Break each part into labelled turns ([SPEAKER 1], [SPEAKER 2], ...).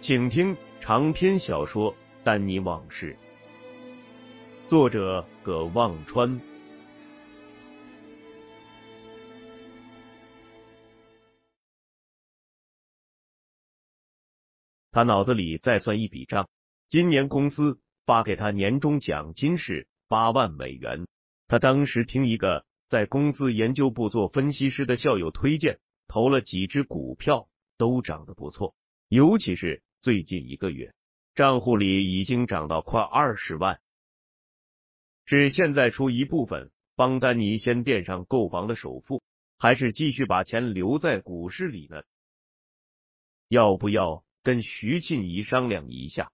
[SPEAKER 1] 请听长篇小说《丹尼往事》，作者葛望川。他脑子里再算一笔账，今年公司发给他年终奖金是八万美元。他当时听一个在公司研究部做分析师的校友推荐，投了几只股票，都涨得不错。尤其是最近一个月，账户里已经涨到快二十万。是现在出一部分帮丹尼先垫上购房的首付，还是继续把钱留在股市里呢？要不要？跟徐庆怡商量一下。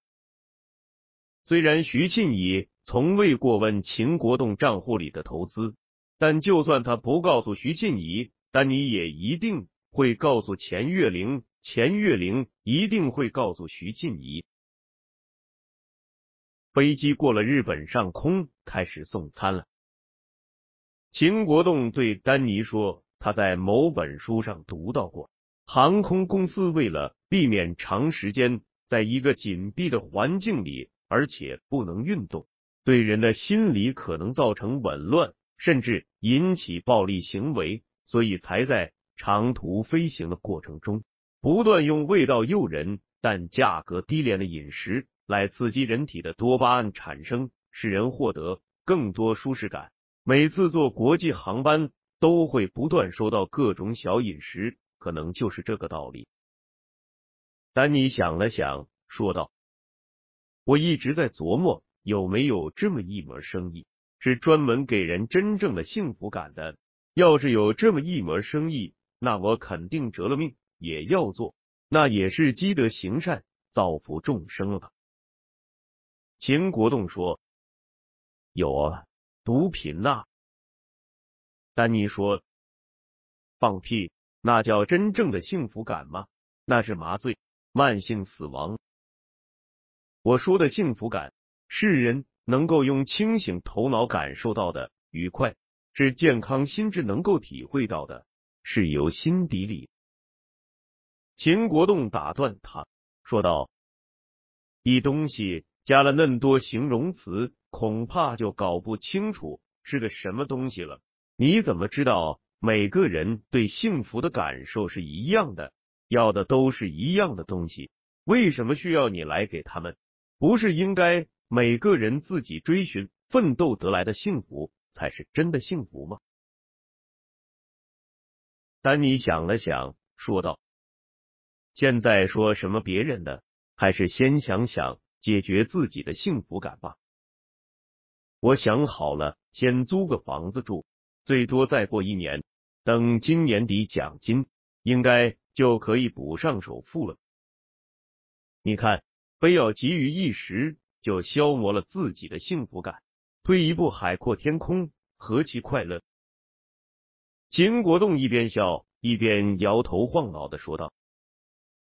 [SPEAKER 1] 虽然徐庆怡从未过问秦国栋账户里的投资，但就算他不告诉徐庆怡，丹尼也一定会告诉钱月玲，钱月玲一定会告诉徐静怡。飞机过了日本上空，开始送餐了。秦国栋对丹尼说：“他在某本书上读到过。”航空公司为了避免长时间在一个紧闭的环境里，而且不能运动，对人的心理可能造成紊乱，甚至引起暴力行为，所以才在长途飞行的过程中，不断用味道诱人但价格低廉的饮食来刺激人体的多巴胺产生，使人获得更多舒适感。每次坐国际航班都会不断收到各种小饮食。可能就是这个道理。丹尼想了想，说道：“我一直在琢磨，有没有这么一门生意，是专门给人真正的幸福感的。要是有这么一门生意，那我肯定折了命也要做，那也是积德行善，造福众生了吧。”秦国栋说：“有啊，毒品呐。”丹尼说：“放屁。”那叫真正的幸福感吗？那是麻醉、慢性死亡。我说的幸福感，是人能够用清醒头脑感受到的愉快，是健康心智能够体会到的，是由心底里。秦国栋打断他，说道：“一东西加了那么多形容词，恐怕就搞不清楚是个什么东西了。你怎么知道？”每个人对幸福的感受是一样的，要的都是一样的东西，为什么需要你来给他们？不是应该每个人自己追寻、奋斗得来的幸福才是真的幸福吗？丹尼想了想，说道：“现在说什么别人的，还是先想想解决自己的幸福感吧。我想好了，先租个房子住，最多再过一年。”等今年底奖金应该就可以补上首付了。你看，非要急于一时，就消磨了自己的幸福感。退一步，海阔天空，何其快乐！秦国栋一边笑一边摇头晃脑的说道：“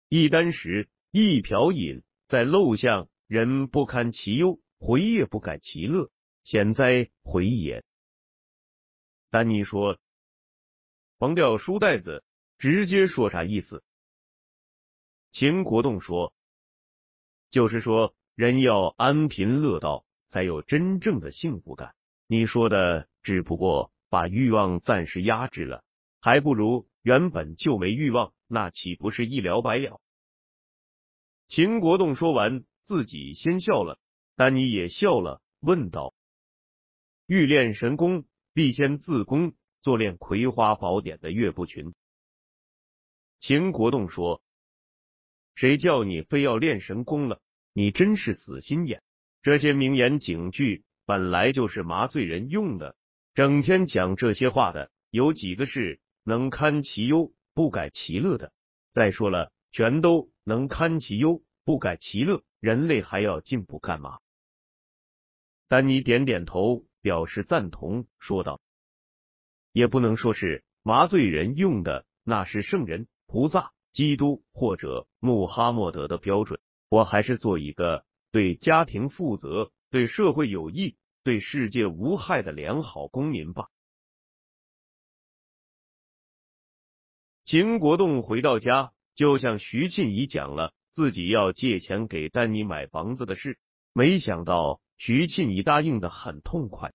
[SPEAKER 1] 一箪食，一瓢饮，在陋巷，人不堪其忧，回也不改其乐，险哉回也！”丹尼说。黄掉书袋子，直接说啥意思？秦国栋说，就是说人要安贫乐道，才有真正的幸福感。你说的只不过把欲望暂时压制了，还不如原本就没欲望，那岂不是一了百了？秦国栋说完，自己先笑了，丹尼也笑了，问道：“欲练神功，必先自宫，做练《葵花宝典》的岳不群。”秦国栋说：“谁叫你非要练神功了？你真是死心眼！这些名言警句本来就是麻醉人用的，整天讲这些话的，有几个是能堪其忧不改其乐的？再说了，全都……”能堪其忧，不改其乐，人类还要进步干嘛？丹尼点点头，表示赞同，说道：“也不能说是麻醉人用的，那是圣人、菩萨、基督或者穆哈默德的标准。我还是做一个对家庭负责、对社会有益、对世界无害的良好公民吧。”秦国栋回到家。就向徐庆怡讲了自己要借钱给丹尼买房子的事，没想到徐庆怡答应的很痛快。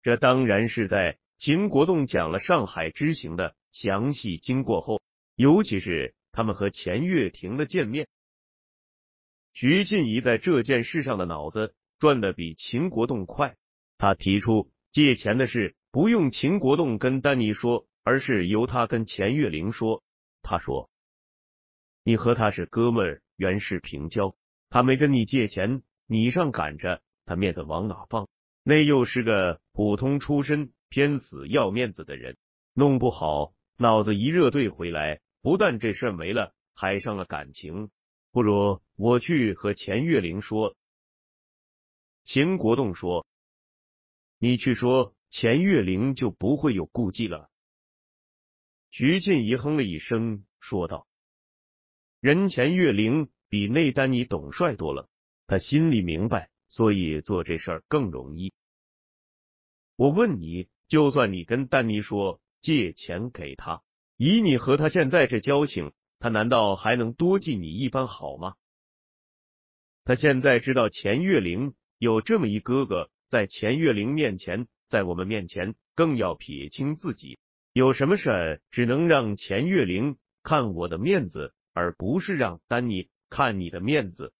[SPEAKER 1] 这当然是在秦国栋讲了上海之行的详细经过后，尤其是他们和钱月婷的见面。徐庆怡在这件事上的脑子赚的比秦国栋快，他提出借钱的事不用秦国栋跟丹尼说，而是由他跟钱月玲说。他说：“你和他是哥们，原是平交。他没跟你借钱，你上赶着，他面子往哪放？那又是个普通出身、偏死要面子的人，弄不好脑子一热兑回来，不但这事没了，还伤了感情。不如我去和钱月玲说。”秦国栋说：“你去说，钱月玲就不会有顾忌了。”徐静怡哼了一声，说道：“人钱月玲比内丹尼懂帅多了，他心里明白，所以做这事儿更容易。我问你，就算你跟丹尼说借钱给他，以你和他现在这交情，他难道还能多记你一番好吗？他现在知道钱月玲有这么一哥哥，在钱月玲面前，在我们面前，更要撇清自己。”有什么事只能让钱月玲看我的面子，而不是让丹尼看你的面子。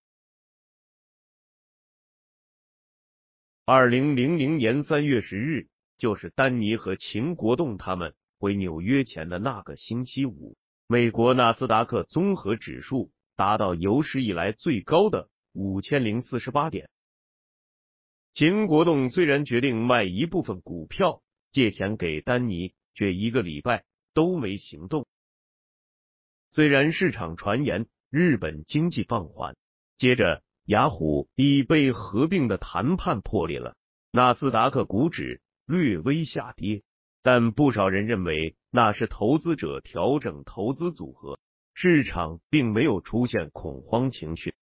[SPEAKER 1] 二零零零年三月十日，就是丹尼和秦国栋他们回纽约前的那个星期五，美国纳斯达克综合指数达到有史以来最高的五千零四十八点。秦国栋虽然决定卖一部分股票借钱给丹尼。却一个礼拜都没行动。虽然市场传言日本经济放缓，接着雅虎、已被合并的谈判破裂了，纳斯达克股指略微下跌，但不少人认为那是投资者调整投资组合，市场并没有出现恐慌情绪。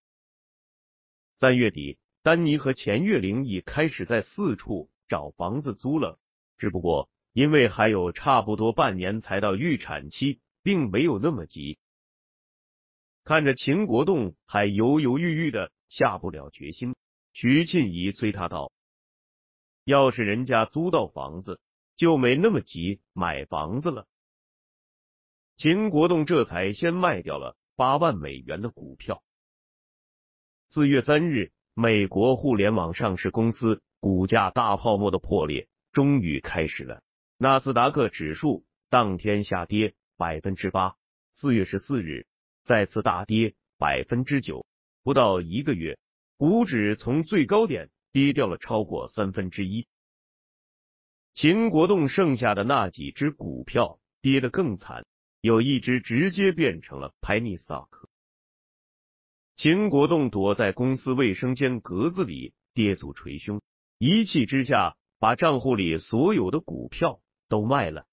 [SPEAKER 1] 三月底，丹尼和钱月玲已开始在四处找房子租了，只不过。因为还有差不多半年才到预产期，并没有那么急。看着秦国栋还犹犹豫豫的下不了决心，徐庆怡催他道：“要是人家租到房子，就没那么急买房子了。”秦国栋这才先卖掉了八万美元的股票。四月三日，美国互联网上市公司股价大泡沫的破裂终于开始了。纳斯达克指数当天下跌百分之八，四月十四日再次大跌百分之九，不到一个月，股指从最高点跌掉了超过三分之一。秦国栋剩下的那几只股票跌得更惨，有一只直接变成了 penny stock。秦国栋躲在公司卫生间格子里，跌足捶胸，一气之下把账户里所有的股票。都卖了，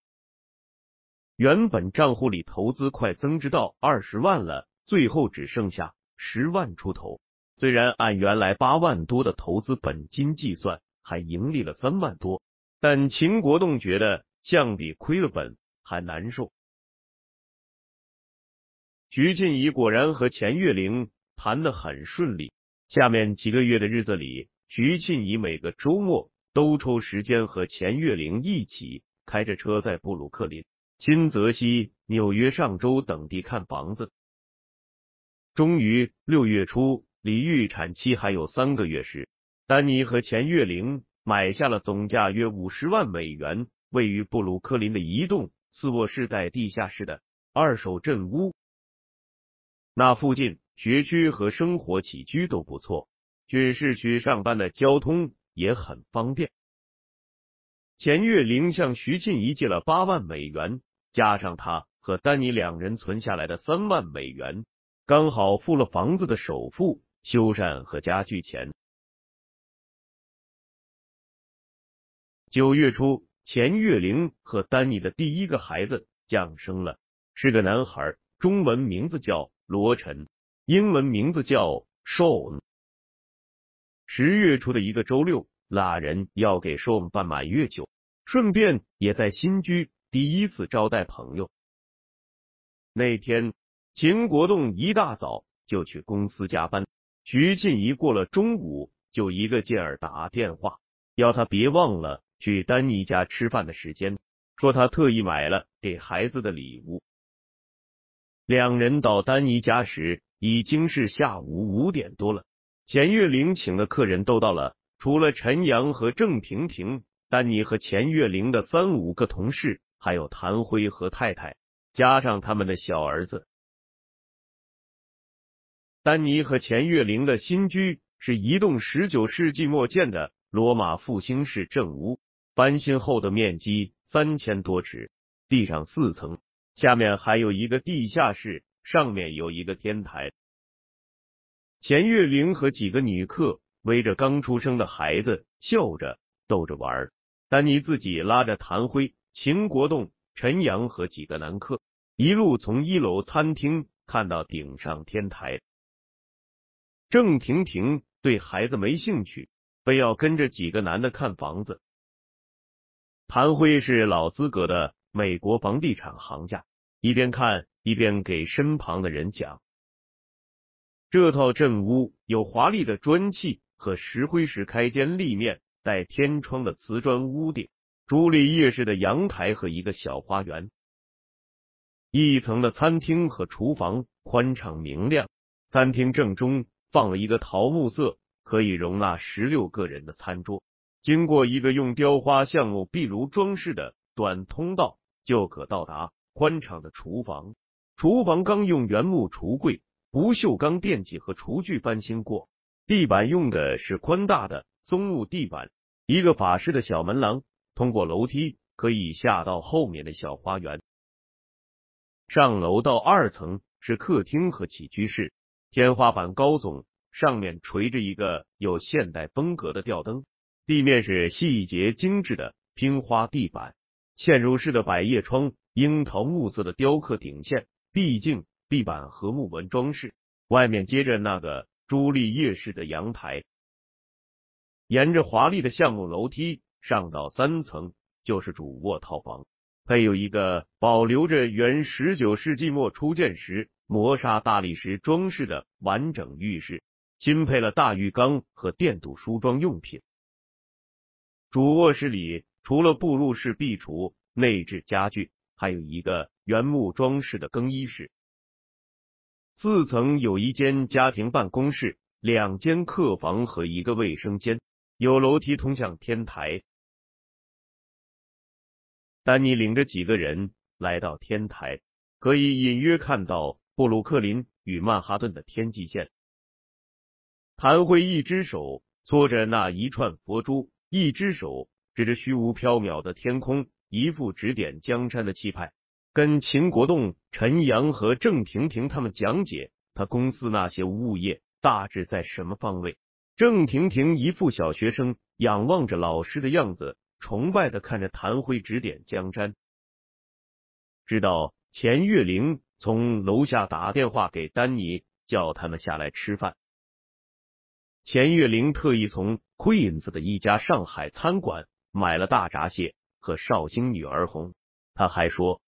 [SPEAKER 1] 原本账户里投资快增值到二十万了，最后只剩下十万出头。虽然按原来八万多的投资本金计算，还盈利了三万多，但秦国栋觉得相比亏了本还难受。徐静怡果然和钱月玲谈得很顺利，下面几个月的日子里，徐庆怡每个周末都抽时间和钱月玲一起。开着车在布鲁克林、新泽西纽约、上州等地看房子。终于六月初，离预产期还有三个月时，丹尼和钱月玲买下了总价约五十万美元、位于布鲁克林的一栋四卧室带地下室的二手镇屋。那附近学区和生活起居都不错，去市区上班的交通也很方便。钱月玲向徐静怡借了八万美元，加上他和丹尼两人存下来的三万美元，刚好付了房子的首付、修缮和家具钱。九月初，钱月玲和丹尼的第一个孩子降生了，是个男孩，中文名字叫。罗晨，英文名字叫 Sean。十月初的一个周六，拉人要给 Sean 办满月酒，顺便也在新居第一次招待朋友。那天，秦国栋一大早就去公司加班，徐静怡过了中午就一个劲儿打电话，要他别忘了去丹尼家吃饭的时间，说他特意买了给孩子的礼物。两人到丹尼家时已经是下午五点多了。钱月玲请的客人都到了，除了陈阳和郑婷婷，丹尼和钱月玲的三五个同事，还有谭辉和太太，加上他们的小儿子。丹尼和钱月玲的新居是一栋十九世纪末建的罗马复兴式正屋，翻新后的面积三千多尺，地上四层。下面还有一个地下室，上面有一个天台。钱月玲和几个女客围着刚出生的孩子笑着逗着玩，丹尼自己拉着谭辉、秦国栋、陈阳和几个男客，一路从一楼餐厅看到顶上天台。郑婷婷对孩子没兴趣，非要跟着几个男的看房子。谭辉是老资格的。美国房地产行家一边看一边给身旁的人讲：“这套镇屋有华丽的砖砌和石灰石开间立面带天窗的瓷砖屋顶，朱丽叶式的阳台和一个小花园，一层的餐厅和厨房宽敞明亮。餐厅正中放了一个桃木色可以容纳十六个人的餐桌，经过一个用雕花橡木壁炉装饰的短通道。”就可到达宽敞的厨房。厨房刚用原木橱柜、不锈钢电器和厨具翻新过，地板用的是宽大的松木地板。一个法式的小门廊，通过楼梯可以下到后面的小花园。上楼到二层是客厅和起居室，天花板高耸，上面垂着一个有现代风格的吊灯。地面是细节精致的拼花地板。嵌入式的百叶窗，樱桃木色的雕刻顶线，壁镜、壁板和木纹装饰。外面接着那个朱丽叶式的阳台，沿着华丽的橡木楼梯上到三层，就是主卧套房，配有一个保留着原十九世纪末初建时磨砂大理石装饰的完整浴室，新配了大浴缸和电镀梳妆用品。主卧室里。除了步入式壁橱、内置家具，还有一个原木装饰的更衣室。四层有一间家庭办公室、两间客房和一个卫生间，有楼梯通向天台。丹尼领着几个人来到天台，可以隐约看到布鲁克林与曼哈顿的天际线。谭辉一只手搓着那一串佛珠，一只手。指着虚无缥缈的天空，一副指点江山的气派，跟秦国栋、陈阳和郑婷婷他们讲解他公司那些物业大致在什么方位。郑婷婷一副小学生仰望着老师的样子，崇拜的看着谭辉指点江山。知道钱月玲从楼下打电话给丹尼，叫他们下来吃饭。钱月玲特意从 Queens 的一家上海餐馆。买了大闸蟹和绍兴女儿红，他还说，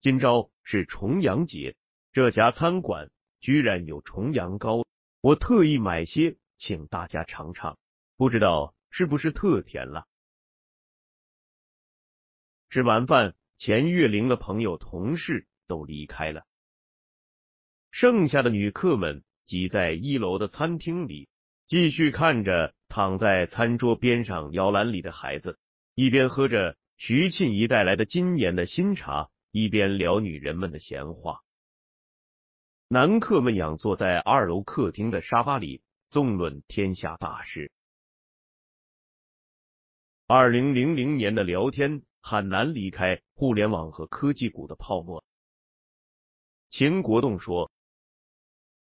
[SPEAKER 1] 今朝是重阳节，这家餐馆居然有重阳糕，我特意买些请大家尝尝，不知道是不是特甜了。吃完饭，钱月玲的朋友、同事都离开了，剩下的女客们挤在一楼的餐厅里，继续看着躺在餐桌边上摇篮里的孩子，一边喝着徐庆怡带来的今年的新茶，一边聊女人们的闲话。男客们仰坐在二楼客厅的沙发里，纵论天下大事。二零零零年的聊天很难离开互联网和科技股的泡沫。秦国栋说：“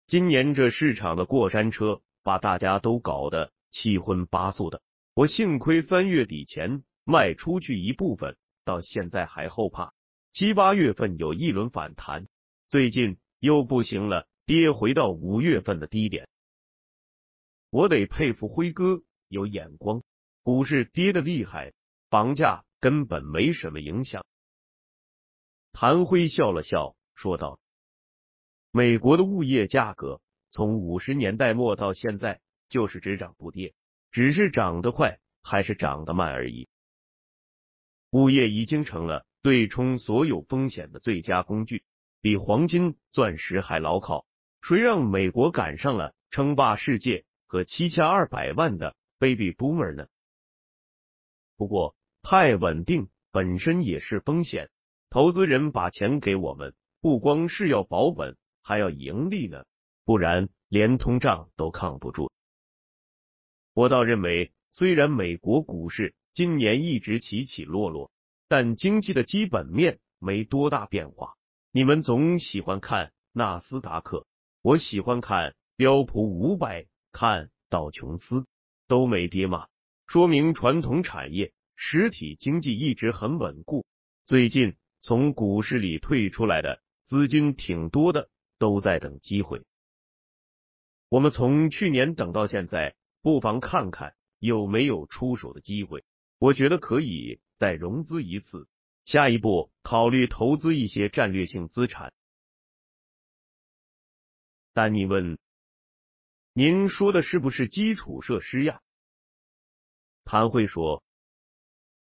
[SPEAKER 1] 今年这市场的过山车把大家都搞得七荤八素的，我幸亏三月底前卖出去一部分，到现在还后怕七八月份有一轮反弹，最近又不行了，跌回到五月份的低点。我得佩服辉哥有眼光。”股市跌的厉害，房价根本没什么影响。谭辉笑了笑，说道：“美国的物业价格从五十年代末到现在就是只涨不跌，只是涨得快还是涨得慢而已。物业已经成了对冲所有风险的最佳工具，比黄金、钻石还牢靠。谁让美国赶上了称霸世界和七千二百万的 baby boomer 呢？”不过，太稳定本身也是风险。投资人把钱给我们，不光是要保本，还要盈利呢，不然连通胀都抗不住。我倒认为，虽然美国股市今年一直起起落落，但经济的基本面没多大变化。你们总喜欢看纳斯达克，我喜欢看标普五百，看道琼斯，都没跌嘛。说明传统产业、实体经济一直很稳固。最近从股市里退出来的资金挺多的，都在等机会。我们从去年等到现在，不妨看看有没有出手的机会。我觉得可以再融资一次，下一步考虑投资一些战略性资产。丹尼问：“您说的是不是基础设施呀？”谭慧说：“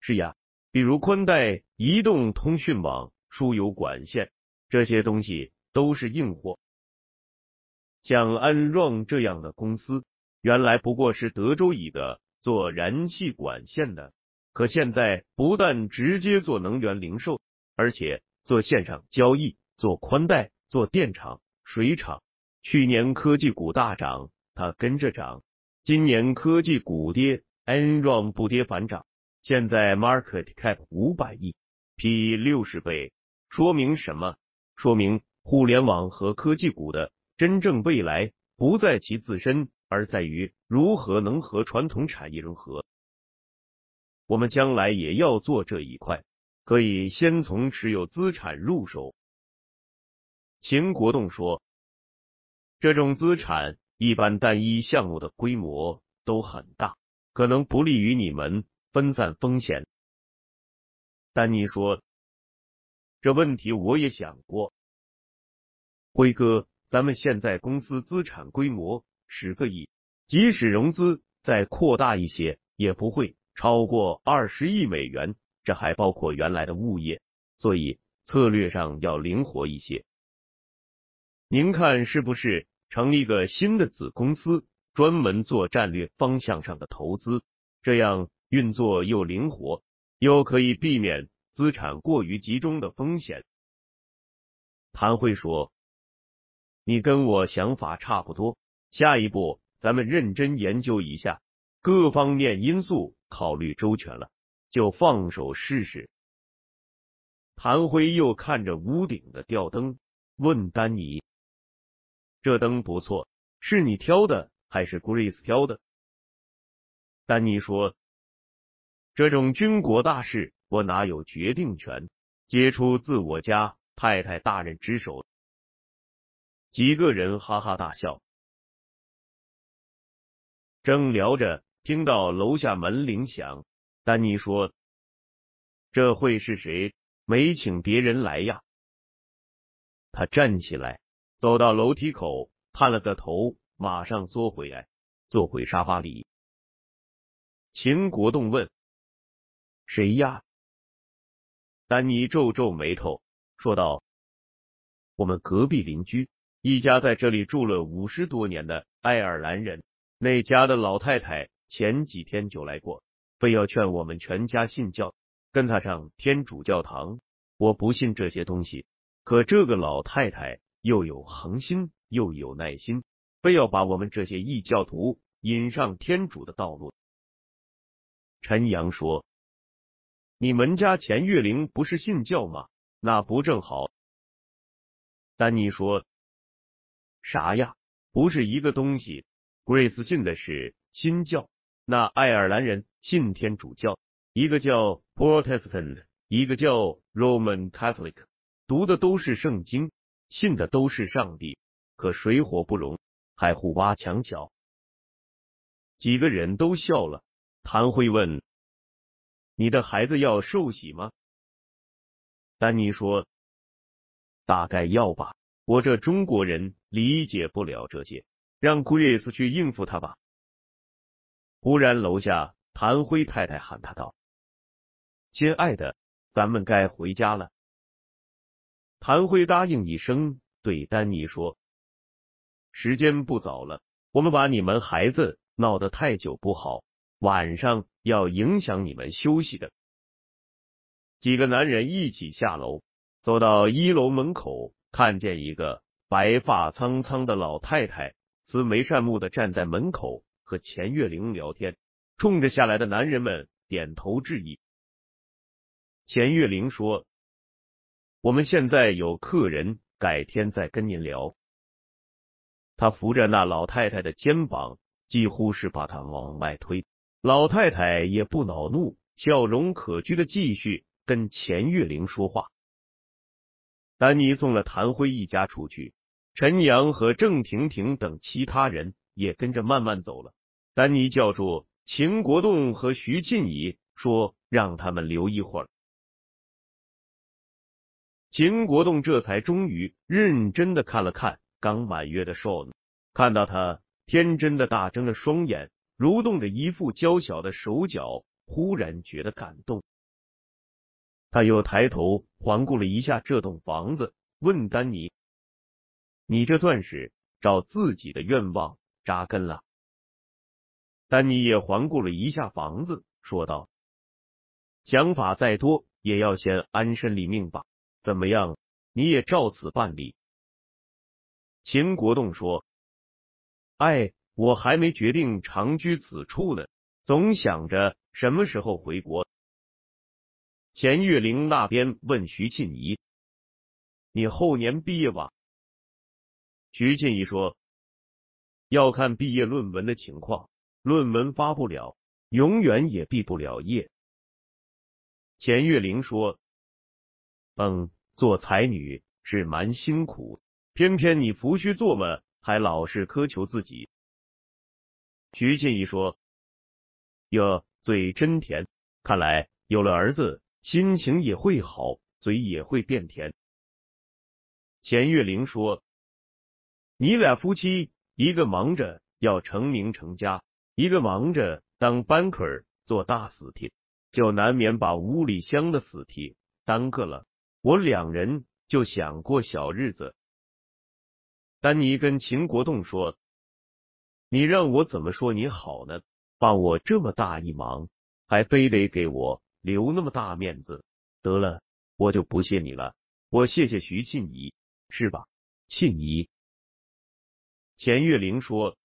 [SPEAKER 1] 是呀，比如宽带、移动通讯网、输油管线这些东西都是硬货。像安壮这样的公司，原来不过是德州乙的做燃气管线的，可现在不但直接做能源零售，而且做线上交易、做宽带、做电厂、水厂。去年科技股大涨，它跟着涨；今年科技股跌。” Enron 不跌反涨，现在 market cap 五百亿，P 六十倍，说明什么？说明互联网和科技股的真正未来不在其自身，而在于如何能和传统产业融合。我们将来也要做这一块，可以先从持有资产入手。秦国栋说，这种资产一般单一项目的规模都很大。可能不利于你们分散风险。丹尼说：“这问题我也想过，辉哥，咱们现在公司资产规模十个亿，即使融资再扩大一些，也不会超过二十亿美元，这还包括原来的物业，所以策略上要灵活一些。您看是不是成立个新的子公司？”专门做战略方向上的投资，这样运作又灵活，又可以避免资产过于集中的风险。谭慧说：“你跟我想法差不多，下一步咱们认真研究一下，各方面因素考虑周全了，就放手试试。”谭辉又看着屋顶的吊灯，问丹尼：“这灯不错，是你挑的？”还是 Grace 挑的。丹尼说：“这种军国大事，我哪有决定权？皆出自我家太太大人之手。”几个人哈哈大笑。正聊着，听到楼下门铃响。丹尼说：“这会是谁？没请别人来呀？”他站起来，走到楼梯口，探了个头。马上缩回来，坐回沙发里。秦国栋问：“谁呀？”丹尼皱皱眉头，说道：“我们隔壁邻居一家在这里住了五十多年的爱尔兰人，那家的老太太前几天就来过，非要劝我们全家信教，跟他上天主教堂。我不信这些东西，可这个老太太又有恒心又有耐心，非要把我们这些异教徒引上天主的道路。”陈阳说。你们家钱月玲不是信教吗？那不正好？丹尼说：“啥呀？不是一个东西。Grace 信的是新教，那爱尔兰人信天主教，一个叫 Protestant，一个叫 Roman Catholic，读的都是圣经，信的都是上帝，可水火不容，还互挖墙角。”几个人都笑了。谭辉问。你的孩子要受洗吗？丹尼说：“大概要吧，我这中国人理解不了这些，让 Grace 去应付他吧。”忽然，楼下谭辉太太喊他道：“亲爱的，咱们该回家了。”谭辉答应一声，对丹尼说：“时间不早了，我们把你们孩子闹得太久不好，晚上。”要影响你们休息的。几个男人一起下楼，走到一楼门口，看见一个白发苍苍的老太太，慈眉善目的站在门口和钱月玲聊天，冲着下来的男人们点头致意。钱月玲说：“我们现在有客人，改天再跟您聊。”他扶着那老太太的肩膀，几乎是把她往外推。老太太也不恼怒，笑容可掬的继续跟钱月玲说话。丹尼送了谭辉一家出去，陈阳和郑婷婷等其他人也跟着慢慢走了。丹尼叫住秦国栋和徐庆怡，说让他们留一会儿。秦国栋这才终于认真的看了看刚满月的 Sean，看到他天真的大睁着双眼。蠕动着一副娇小的手脚，忽然觉得感动。他又抬头环顾了一下这栋房子，问丹尼：“你这算是照自己的愿望扎根了？”丹尼也环顾了一下房子，说道：“想法再多，也要先安身立命吧。怎么样？你也照此办理？”秦国栋说：“哎。”我还没决定长居此处呢，总想着什么时候回国。钱月玲那边问徐庆怡：“你后年毕业吧？”徐庆怡说：“要看毕业论文的情况，论文发不了，永远也毕不了业。”钱月玲说：“嗯，做才女是蛮辛苦，偏偏你扶虚做嘛，还老是苛求自己。”徐静怡说：“哟，嘴真甜，看来有了儿子，心情也会好，嘴也会变甜。”钱月玲说：“你俩夫妻，一个忙着要成名成家，一个忙着当 banker 做大死题，就难免把屋里香的死题耽搁了。我两人就想过小日子。”丹尼跟秦国栋说。你让我怎么说你好呢？帮我这么大一忙，还非得给我留那么大面子。得了，我就不谢你了。我谢谢徐庆怡，是吧？庆怡。钱月玲说：“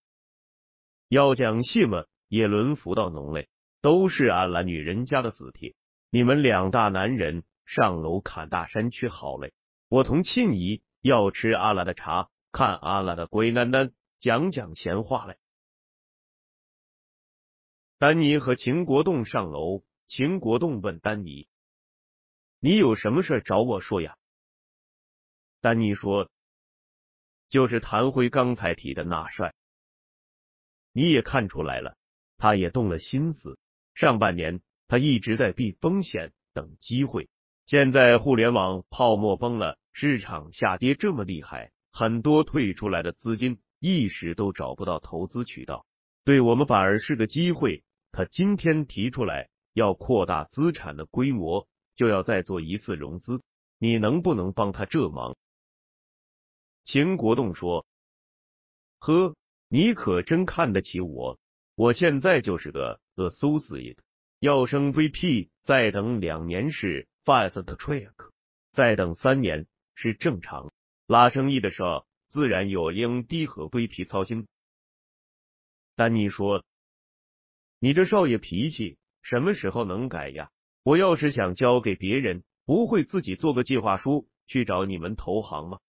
[SPEAKER 1] 要讲戏嘛，也轮不到侬类，都是阿兰女人家的死帖。你们两大男人上楼砍大山去好嘞。我同庆怡要吃阿拉的茶，看阿拉的鬼囡囡。”讲讲闲话嘞。丹尼和秦国栋上楼，秦国栋问丹尼：“你有什么事找我说呀？”丹尼说：“就是谭辉刚才提的那帅。你也看出来了，他也动了心思。上半年他一直在避风险，等机会。现在互联网泡沫崩了，市场下跌这么厉害，很多退出来的资金。”一时都找不到投资渠道，对我们反而是个机会。他今天提出来要扩大资产的规模，就要再做一次融资，你能不能帮他这忙？秦国栋说：“呵，你可真看得起我，我现在就是个个苏斯爷要升 VP，再等两年是 fast track，再等三年是正常。拉生意的时候，自然有 MD 和 VP 操心。”丹尼说：“你这少爷脾气什么时候能改呀？我要是想交给别人，不会自己做个计划书去找你们投行吗？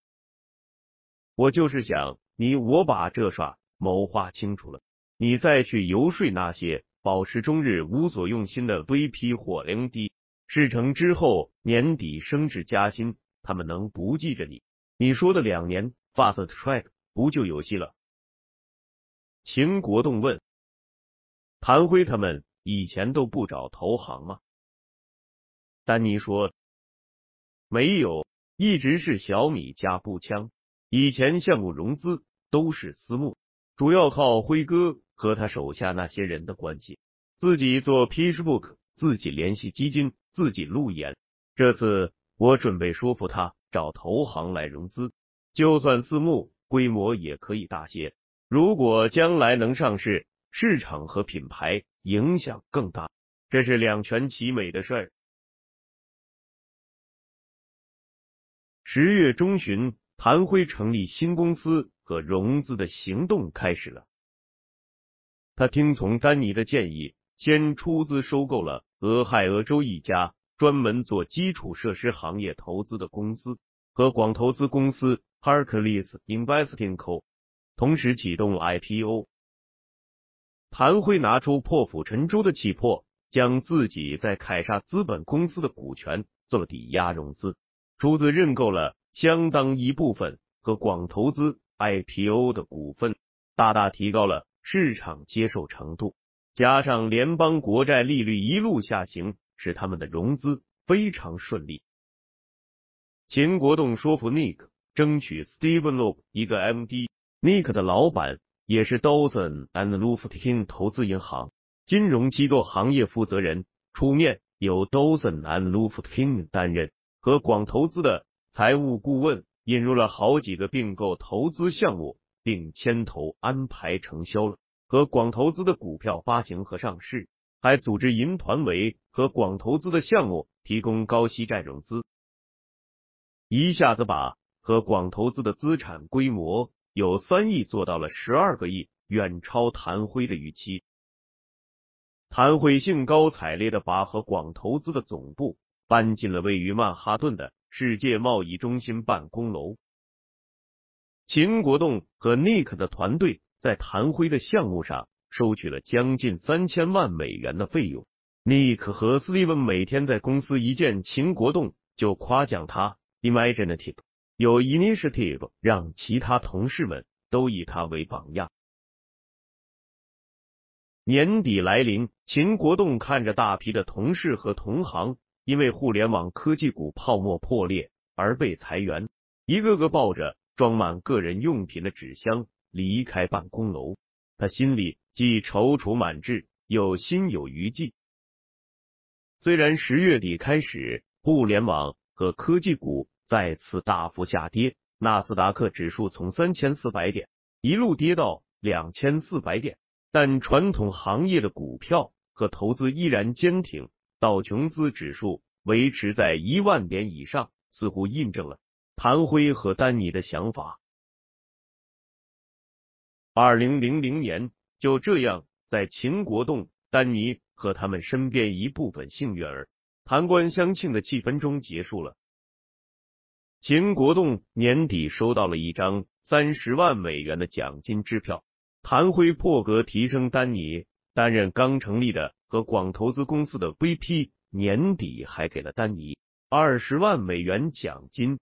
[SPEAKER 1] 我就是想你我把这耍谋划清楚了，你再去游说那些保持终日无所用心的 VP 或 MD，事成之后年底升职加薪，他们能不记着你？你说的两年 fast track 不就有戏了？”秦国栋问：“谭辉他们以前都不找投行吗？”丹尼说：“没有，一直是小米加步枪。以前项目融资都是私募，主要靠辉哥和他手下那些人的关系，自己做 pitchbook，自己联系基金，自己路演。这次我准备说服他找投行来融资，就算私募，规模也可以大些。”如果将来能上市，市场和品牌影响更大，这是两全其美的事儿。十月中旬，谭辉成立新公司和融资的行动开始了。他听从丹尼的建议，先出资收购了俄亥俄州一家专门做基础设施行业投资的公司和广投资公司 Hercules Investing Co。同时启动 IPO，谭辉拿出破釜沉舟的气魄，将自己在凯撒资本公司的股权做了抵押融资，出资认购了相当一部分和广投资 IPO 的股份，大大提高了市场接受程度。加上联邦国债利率一路下行，使他们的融资非常顺利。秦国栋说服 Nick 争取 Steven Loeb 一个 MD。Nick 的老板也是 Dawson and Lufkin 投资银行金融机构行业负责人，出面由 Dawson and Lufkin 担任，和广投资的财务顾问引入了好几个并购投资项目，并牵头安排承销了和广投资的股票发行和上市，还组织银团为和广投资的项目提供高息债融资，一下子把和广投资的资产规模。有三亿做到了十二个亿，远超谭辉的预期。谭辉兴高采烈的把和广投资的总部搬进了位于曼哈顿的世界贸易中心办公楼。秦国栋和 Nick 的团队在谭辉的项目上收取了将近三千万美元的费用。Nick 和 Steven 每天在公司一见秦国栋就夸奖他 imaginative。有 initiative，让其他同事们都以他为榜样。年底来临，秦国栋看着大批的同事和同行因为互联网科技股泡沫破裂而被裁员，一个个抱着装满个人用品的纸箱离开办公楼，他心里既踌躇满志，又心有余悸。虽然十月底开始，互联网和科技股。再次大幅下跌，纳斯达克指数从三千四百点一路跌到两千四百点，但传统行业的股票和投资依然坚挺，道琼斯指数维持在一万点以上，似乎印证了谭辉和丹尼的想法。二零零零年就这样，在秦国栋、丹尼和他们身边一部分幸运儿谈官相庆的气氛中结束了。秦国栋年底收到了一张三十万美元的奖金支票，谭辉破格提升丹尼担任刚成立的和广投资公司的 VP，年底还给了丹尼二十万美元奖金。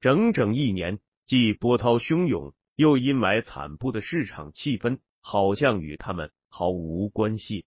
[SPEAKER 1] 整整一年，既波涛汹涌又阴霾惨布的市场气氛，好像与他们毫无关系。